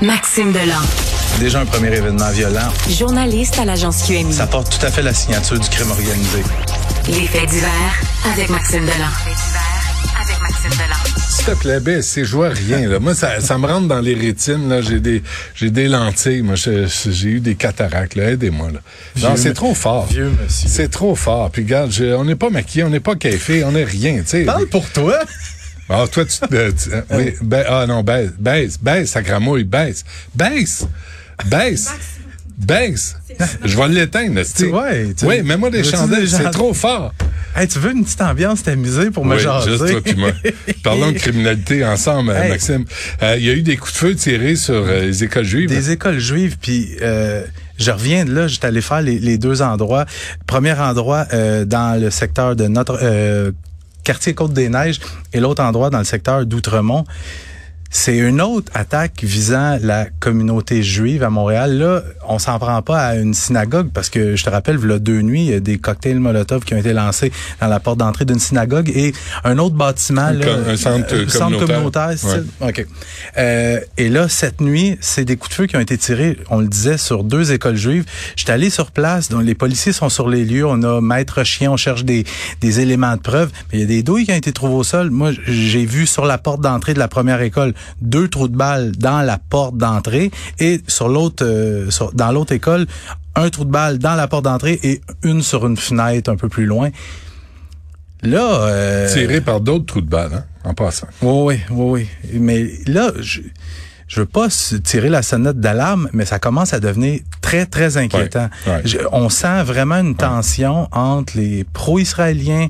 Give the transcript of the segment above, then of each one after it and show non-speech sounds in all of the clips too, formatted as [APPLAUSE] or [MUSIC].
Maxime Delan. Déjà un premier événement violent. Journaliste à l'agence QMI. Ça porte tout à fait la signature du crime organisé. Les faits divers avec Maxime Delan. avec Maxime Delan. S'il te plaît, ben, c'est je vois rien. Là. Moi, ça, ça me rentre dans les rétines. Là. J'ai des, j'ai des lentilles. Moi, je- j'ai eu des cataractes. Là. Aidez-moi. Là. Non, c'est trop fort. Vieux monsieur. C'est trop fort. Puis regarde, je- on n'est pas maquillé, on n'est pas café, on n'est rien. Tu sais. Parle pour toi. Ah, toi, tu, euh, tu- euh, oui, [LAUGHS] ben, ah non, baisse, baisse, baisse, ça gramouille, baisse, baisse, baisse, baisse. Je vais l'éteindre, tu Ouais, tu- Oui, mets-moi des chandelles, c'est trop fort. Hey, tu veux une petite ambiance t'amuser pour me Oui, jaser? juste toi puis moi. [LAUGHS] Parlons de criminalité ensemble, Hey. Maxime. Euh, Il y a eu des coups de feu tirés sur euh, les écoles juives. Des écoles juives, puis euh, je reviens de là, j'étais allé faire les, les deux endroits. Premier endroit euh, dans le secteur de notre euh, quartier Côte-des-Neiges et l'autre endroit dans le secteur d'Outremont. C'est une autre attaque visant la communauté juive à Montréal. Là, on s'en prend pas à une synagogue parce que je te rappelle, il y a deux nuits, il y a des cocktails Molotov qui ont été lancés dans la porte d'entrée d'une synagogue et un autre bâtiment, Un là, com- un centre euh, communautaire. communautaire, style. OK. Euh, et là, cette nuit, c'est des coups de feu qui ont été tirés, on le disait, sur deux écoles juives. J'étais allé sur place, donc les policiers sont sur les lieux, on a maître chien, on cherche des, des éléments de preuve, mais il y a des douilles qui ont été trouvées au sol. Moi, j'ai vu sur la porte d'entrée de la première école deux trous de balles dans la porte d'entrée et sur l'autre, euh, dans l'autre école, un trou de balle dans la porte d'entrée et une sur une fenêtre un peu plus loin. Là, euh, Tirés par d'autres trous de balles, hein, en passant. oui, oui, oui, oui. Mais là, je, je veux pas tirer la sonnette d'alarme, mais ça commence à devenir très, très inquiétant. Ouais, ouais. Je- on sent vraiment une tension entre les pro-israéliens,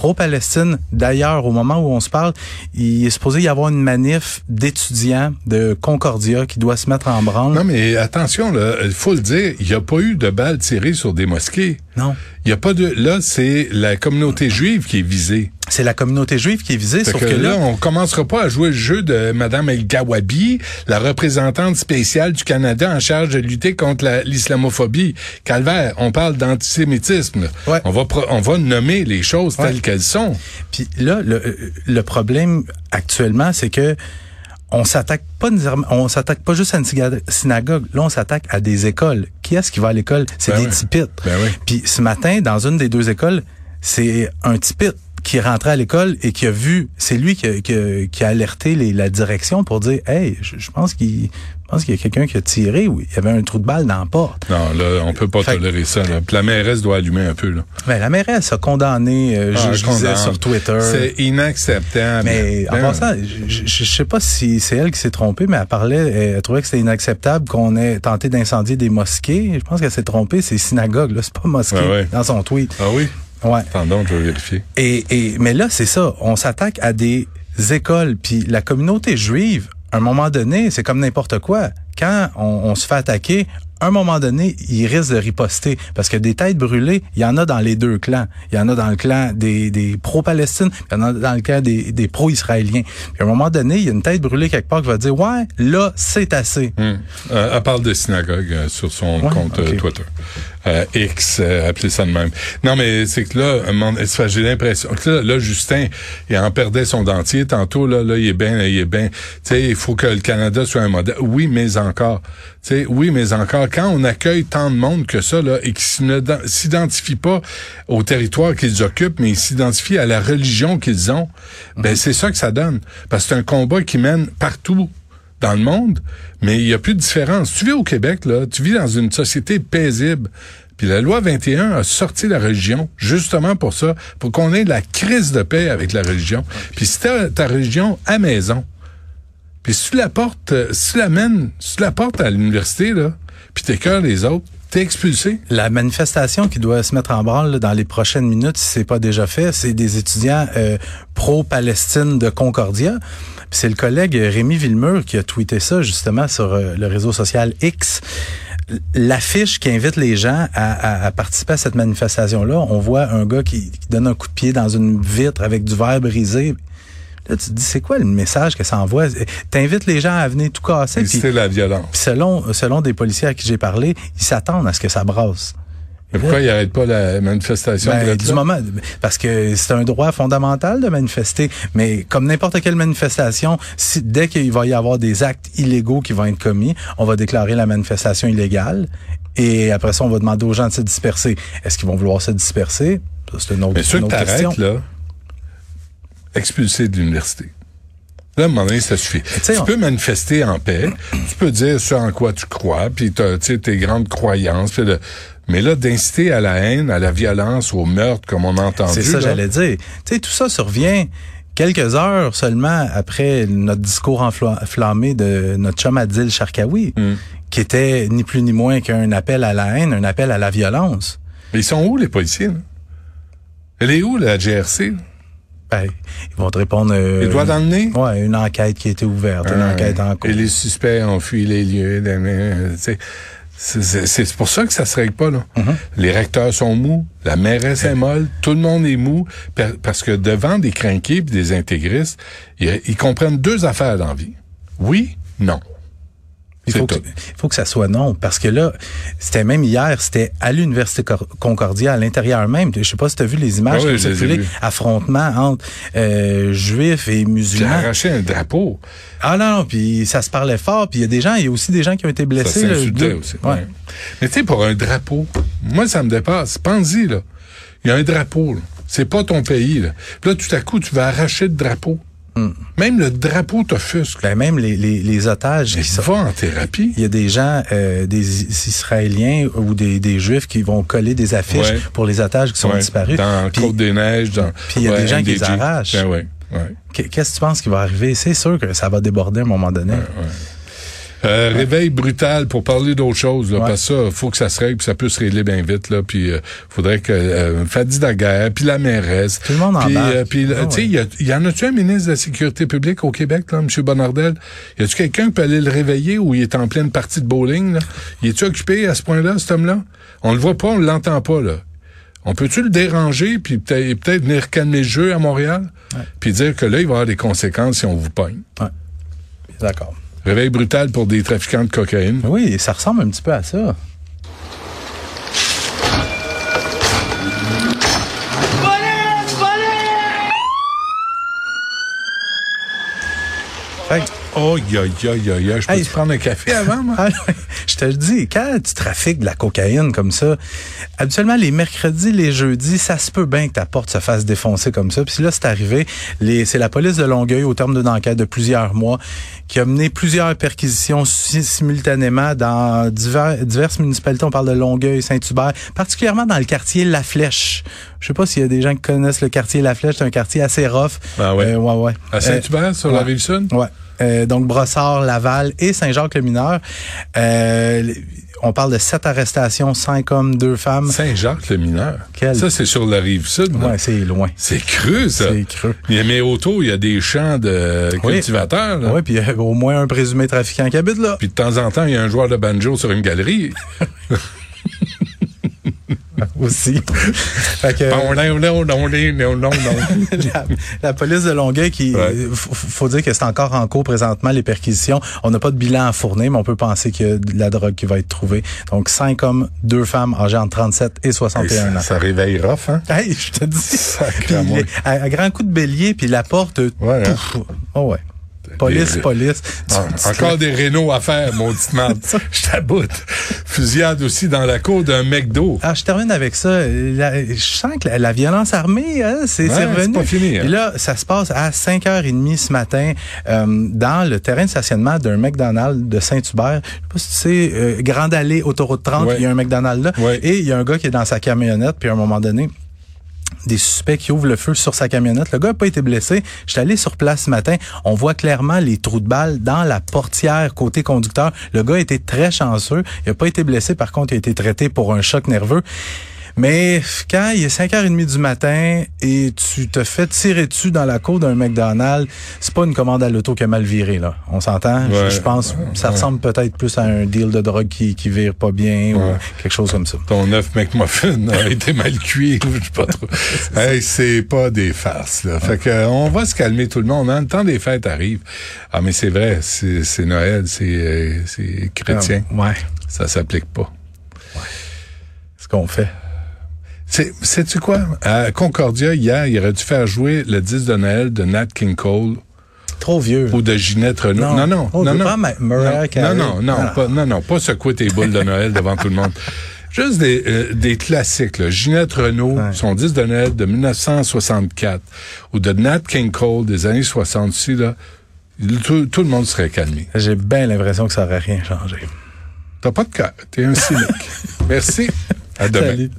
pro-Palestine. D'ailleurs, au moment où on se parle, il est supposé y avoir une manif d'étudiants de Concordia qui doit se mettre en branle. Non, mais attention, là, il faut le dire, il n'y a pas eu de balles tirées sur des mosquées. Non. Il y a pas de. Là, c'est la communauté juive qui est visée. C'est la communauté juive qui est visée, Fait sauf que, que, là, là, on commencera pas à jouer le jeu de Madame El Gawabi, la représentante spéciale du Canada en charge de lutter contre la- l'islamophobie. Calvaire, on parle d'antisémitisme. Ouais. On va on va nommer les choses Ouais. telles qu'elles sont. Puis là, le, le problème actuellement, c'est que on s'attaque pas on s'attaque pas juste à une synagogue. Là, on s'attaque à des écoles. Qui est-ce qui va à l'école? C'est Ben des oui. typites. Ben oui. Puis ce matin, dans une des deux écoles, c'est un typite qui est rentré à l'école et qui a vu, c'est lui qui a, qui a- qui a alerté les- la direction pour dire, hey, je, je pense qu'il, je pense qu'il y a quelqu'un qui a tiré ou il y avait un trou de balle dans la porte. Non, là, on peut pas Fait- tolérer ça. Là. Puis la mairesse doit allumer un peu. Là. Ben, la mairesse a condamné, euh, Ah, je, condamne. sur Twitter. C'est inacceptable. Mais en Ben, passant, je, sais pas si c'est elle qui s'est trompée, mais elle parlait, elle, trouvait que c'était inacceptable qu'on ait tenté d'incendier des mosquées. Je pense qu'elle s'est trompée, c'est synagogue, là, c'est pas mosquée Ouais, ouais. dans son tweet. Ah oui? Ouais. Attendons, je vais vérifier. Et, et mais là, c'est ça, on s'attaque à des écoles, puis la communauté juive, à un moment donné, c'est comme n'importe quoi. Quand on, on se fait attaquer, à un moment donné, il risque de riposter. Parce que des têtes brûlées, il y en a dans les deux clans. Il y en a dans le clan des, des pro-Palestine, puis il y en a dans le clan des, des pro-Israéliens. Puis à un moment donné, il y a une tête brûlée quelque part qui va dire, ouais, là, c'est assez. Hum. Euh, elle parle de synagogue euh, sur son Ouais, compte euh. Twitter. Euh, X, euh, appelez ça de même. Non, mais c'est que là, j'ai l'impression que là, là, Justin, il en perdait son dentier tantôt. Là, là, il est bien, il est bien. Tu sais, il faut que le Canada soit un modèle. Oui, mais encore. Tu sais, oui, mais encore. Quand on accueille tant de monde que ça, là, et qui ne s'identifie pas au territoire qu'ils occupent, mais ils s'identifient à la religion qu'ils ont, ben c'est ça que ça donne. Parce que c'est un combat qui mène partout dans le monde, mais il y a plus de différence. Tu vis au Québec, là, tu vis dans une société paisible. Puis la loi 21 a sorti la religion justement pour ça, pour qu'on ait de la crise de paix avec la religion. Puis si t'as ta religion à maison, puis si tu la portes, euh, si tu l'amènes, si tu la portes à l'université, là, puis t'écœures les autres, t'es expulsé? La manifestation qui doit se mettre en branle dans les prochaines minutes, si c'est pas déjà fait, c'est des étudiants euh, pro-Palestine de Concordia. C'est le collègue Rémi Villemur qui a tweeté ça justement sur euh, le réseau social X. L'affiche qui invite les gens à, participer à cette manifestation-là, on voit un gars qui donne un coup de pied dans une vitre avec du verre brisé. Là, tu te dis, c'est quoi le message que ça envoie? T'invites les gens à venir tout casser. C'était la violence. puis selon, selon des policiers à qui j'ai parlé, ils s'attendent à ce que ça brasse. Mais pourquoi il n'arrête pas la manifestation? Ben, de du là? moment, parce que c'est un droit fondamental de manifester, mais comme n'importe quelle manifestation, si, dès qu'il va y avoir des actes illégaux qui vont être commis, on va déclarer la manifestation illégale et après ça, on va demander aux gens de se disperser. Est-ce qu'ils vont vouloir se disperser? C'est une autre, Mais ceux une que autre question. t'arrêtes, là, expulsés de l'université. Là, à un moment donné, ça suffit. Tu on- peux manifester en paix, tu peux dire ce en quoi tu crois, puis t'as, tu sais, tes grandes croyances, puis le- mais là, d'inciter à la haine, à la violence, au meurtre, comme on a entendu. C'est ça, j'allais dire. Tu sais, tout ça survient quelques heures seulement après notre discours enfla- enflammé de notre chum Adil Sharkawi, Mm. qui était ni plus ni moins qu'un appel à la haine, un appel à la violence. Mais ils sont où, les policiers? là? Elle est où, la GRC? là? Ben, ils vont te répondre. euh, Les doigts dans le nez? Ouais, une enquête qui a été ouverte, une Ouais. enquête en cours. Et les suspects ont fui les lieux. euh. C'est- pour ça que ça se règle pas, là. Mm-hmm. Les recteurs sont mous, la mairesse est molle, tout le monde est mou, parce que devant des crinqués et des intégristes, ils, ils comprennent deux affaires dans la vie. Oui, non. Il faut que, faut ça soit non, parce que là, c'était même hier, c'était à l'Université Cor- Concordia, à l'intérieur même. Je sais pas si tu as vu les images Ah oui, qui ont je les ai circulé, vues. affrontement entre euh, juifs et J'ai musulmans. arraché un drapeau. Ah non, non, puis ça se parlait fort, puis il y a des gens, il y a aussi des gens qui ont été Ça blessés. là, aussi. Ouais. ouais. Mais tu sais, pour un drapeau, moi, ça me dépasse. Pense-y, là. Il y a un drapeau, là. C'est pas ton pays, là. Puis là, tout à coup, tu vas arracher le drapeau. Même le drapeau t'offusque. Ben, même les, les, les otages Mais qui sont... en thérapie. Il y a des gens, euh, des Israéliens ou des, des Juifs qui vont coller des affiches Ouais. pour les otages qui sont Ouais, disparus. Dans Puis- Côte-des-Neiges, dans... puis il y a des gens qui les arrachent. Ben Qu'est-ce que tu penses qui va arriver? C'est sûr que ça va déborder à un moment donné. Euh, Réveil brutal pour parler d'autre chose, là, Ouais. parce que ça, faut que ça se règle, puis ça peut se régler bien vite, là, puis euh, faudrait que euh, Fadi Daguerre, puis la mairesse, Tout le monde puis, embarque. euh, puis, Ah tu sais, ouais. il y, en a-tu un ministre de la Sécurité publique au Québec, là, M. Bonardel? Y a-tu quelqu'un qui peut aller le réveiller ou il est en pleine partie de bowling, là? Il est-tu occupé à ce point-là, cet homme-là? On le voit pas, on l'entend pas, là. On peut-tu le déranger, puis peut-être peut venir calmer le jeu à Montréal, puis dire que là, il va y avoir des conséquences si on vous pogne? D'accord. Réveil brutal pour des trafiquants de cocaïne. Oui, ça ressemble un petit peu à ça. Oh, ya, ya, ya, ya. Je peux Hey. te prendre un café [LAUGHS] avant, moi? Ah, je te le dis, quand tu trafiques de la cocaïne comme ça, habituellement les mercredis, les jeudis, ça se peut bien que ta porte se fasse défoncer comme ça. Puis là, c'est arrivé. Les, c'est la police de Longueuil, au terme d'une enquête de plusieurs mois, qui a mené plusieurs perquisitions si- simultanément dans divers, diverses municipalités. On parle de Longueuil, Saint-Hubert, particulièrement dans le quartier La Flèche. Je sais pas s'il y a des gens qui connaissent le quartier La Flèche. C'est un quartier assez rough. Ah ouais. Euh, ouais, ouais. À Saint-Hubert, sur la ouais. rive sud? Ouais. Euh, donc Brossard, Laval et Saint-Jacques-le-Mineur. Euh, on parle de sept arrestations, cinq hommes, deux femmes. Saint-Jacques, le mineur. Quel- Ça, c'est sur la rive sud. Ouais, c'est loin. C'est creux, ça. C'est creux. Mais autour, il y a des champs de Oui. cultivateurs. Oui, puis il y a au moins un présumé trafiquant qui habite là. Puis de temps en temps, il y a un joueur de banjo sur une galerie. [LAUGHS] [LAUGHS] aussi. fait que, non, non, non, la, la police de Longueuil qui Ouais. faut, dire que c'est encore en cours présentement les perquisitions. On n'a pas de bilan à fournir, mais on peut penser qu'il y a de la drogue qui va être trouvée. Donc cinq hommes, deux femmes âgées entre 37 et 61 ça, ans. ça réveille rough, hein? Hey, je te dis. Puis, à, à grand coup de bélier, puis la porte. Ouais, hein? Oh ouais. Police, Des- police. Ah, encore des rénaux à faire, maudite merde. [LAUGHS] Je t'aboute. Fusillade aussi dans la cour d'un McDo. Ah, je termine avec ça. La- je sens que la, la violence armée, hein, c'est Ouais, revenu. c'est pas fini, hein. Et là, ça se passe à 5h30 ce matin euh, dans le terrain de stationnement d'un McDonald's de Saint-Hubert. Je sais pas si tu sais, euh, Grande Allée, autoroute 30, Ouais. il y a un McDonald's là. Ouais. Et il y a un gars qui est dans sa camionnette, puis à un moment donné, des suspects qui ouvrent le feu sur sa camionnette. Le gars n'a pas été blessé. J'étais allé sur place ce matin. On voit clairement les trous de balles dans la portière côté conducteur. Le gars été très chanceux. Il n'a pas été blessé. Par contre, il a été traité pour un choc nerveux. Mais quand il est 5h30 du matin et tu te fais tirer dessus dans la cour d'un McDonald's, c'est pas une commande à l'auto qui a mal viré, là. On s'entend? Je- Ouais, je pense ça ressemble peut-être plus à un deal de drogue qui, qui vire pas bien ou Ouais. quelque chose comme ça. Ton œuf McMuffin a [LAUGHS] été mal cuit, je sais pas trop. [LAUGHS] hey, c'est pas des farces, là. Fait que, euh, on va se calmer tout le monde. Hein? Le temps des fêtes arrive. Ah, mais c'est vrai, c'est Noël, c'est euh, c'est chrétien. Ouais. Ça s'applique pas. qu'on fait. C'est, sais-tu quoi? À Concordia, hier, il aurait dû faire jouer le 10 de Noël de Nat King Cole Trop vieux. ou de Ginette Renault. Non. Non, non, On non, non. pas Mariah non, Carey. non, non, non, Ah. pas, non, non, pas secouer tes boules de Noël devant tout le monde. [LAUGHS] Juste des, euh, des classiques, là. Ginette Renault, Ouais. son 10 de Noël de 1964, ou de Nat King Cole des années 66, là. Tout, tout le monde serait calmé. J'ai bien l'impression que ça aurait rien changé. T'as pas de cœur. T'es un cynique. [LAUGHS] Merci. À demain. Salut.